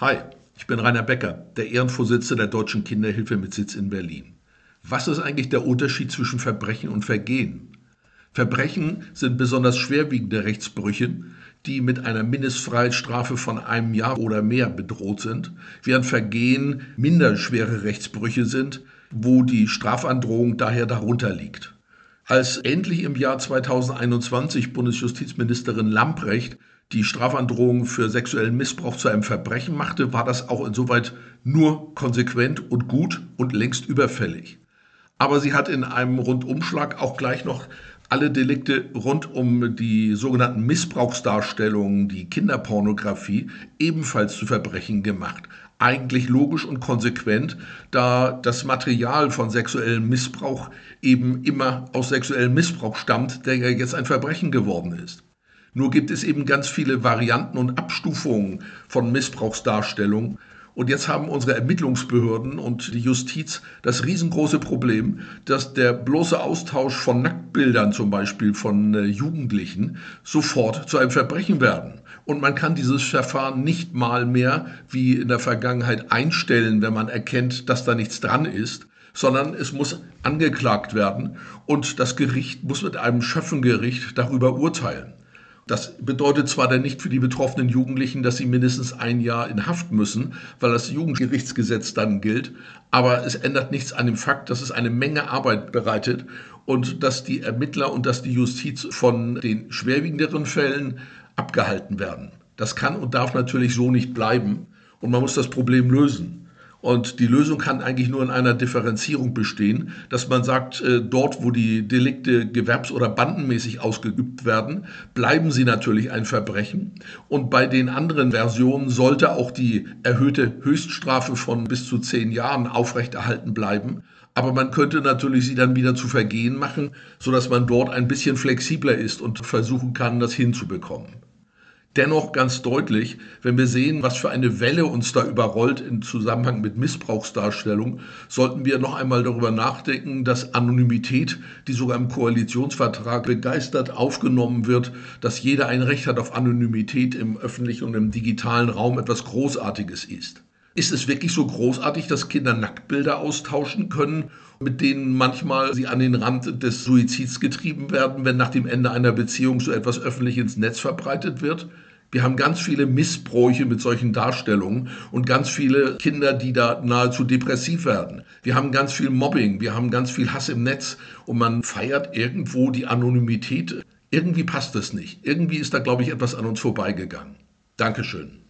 Hi, ich bin Rainer Becker, der Ehrenvorsitzende der Deutschen Kinderhilfe mit Sitz in Berlin. Was ist eigentlich der Unterschied zwischen Verbrechen und Vergehen? Verbrechen sind besonders schwerwiegende Rechtsbrüche, die mit einer Mindestfreiheitsstrafe von einem Jahr oder mehr bedroht sind, während Vergehen minder schwere Rechtsbrüche sind, wo die Strafandrohung daher darunter liegt. Als endlich im Jahr 2021 Bundesjustizministerin Lamprecht die Strafandrohung für sexuellen Missbrauch zu einem Verbrechen machte, war das auch insoweit nur konsequent und gut und längst überfällig. Aber sie hat in einem Rundumschlag auch gleich noch alle Delikte rund um die sogenannten Missbrauchsdarstellungen, die Kinderpornografie, ebenfalls zu Verbrechen gemacht. Eigentlich logisch und konsequent, da das Material von sexuellem Missbrauch eben immer aus sexuellem Missbrauch stammt, der ja jetzt ein Verbrechen geworden ist. Nur gibt es eben ganz viele Varianten und Abstufungen von Missbrauchsdarstellung. Und jetzt haben unsere Ermittlungsbehörden und die Justiz das riesengroße Problem, dass der bloße Austausch von Nacktbildern zum Beispiel von äh, Jugendlichen sofort zu einem Verbrechen werden. Und man kann dieses Verfahren nicht mal mehr wie in der Vergangenheit einstellen, wenn man erkennt, dass da nichts dran ist, sondern es muss angeklagt werden und das Gericht muss mit einem Schöffengericht darüber urteilen. Das bedeutet zwar dann nicht für die betroffenen Jugendlichen, dass sie mindestens ein Jahr in Haft müssen, weil das Jugendgerichtsgesetz dann gilt, aber es ändert nichts an dem Fakt, dass es eine Menge Arbeit bereitet und dass die Ermittler und dass die Justiz von den schwerwiegenderen Fällen abgehalten werden. Das kann und darf natürlich so nicht bleiben und man muss das Problem lösen. Und die Lösung kann eigentlich nur in einer Differenzierung bestehen, dass man sagt, äh, dort, wo die Delikte gewerbs- oder bandenmäßig ausgeübt werden, bleiben sie natürlich ein Verbrechen. Und bei den anderen Versionen sollte auch die erhöhte Höchststrafe von bis zu zehn Jahren aufrechterhalten bleiben. Aber man könnte natürlich sie dann wieder zu Vergehen machen, sodass man dort ein bisschen flexibler ist und versuchen kann, das hinzubekommen dennoch ganz deutlich, wenn wir sehen, was für eine Welle uns da überrollt im Zusammenhang mit Missbrauchsdarstellung, sollten wir noch einmal darüber nachdenken, dass Anonymität, die sogar im Koalitionsvertrag begeistert aufgenommen wird, dass jeder ein Recht hat auf Anonymität im öffentlichen und im digitalen Raum etwas Großartiges ist. Ist es wirklich so großartig, dass Kinder Nacktbilder austauschen können, mit denen manchmal sie an den Rand des Suizids getrieben werden, wenn nach dem Ende einer Beziehung so etwas öffentlich ins Netz verbreitet wird? Wir haben ganz viele Missbräuche mit solchen Darstellungen und ganz viele Kinder, die da nahezu depressiv werden. Wir haben ganz viel Mobbing, wir haben ganz viel Hass im Netz und man feiert irgendwo die Anonymität. Irgendwie passt es nicht. Irgendwie ist da, glaube ich, etwas an uns vorbeigegangen. Dankeschön.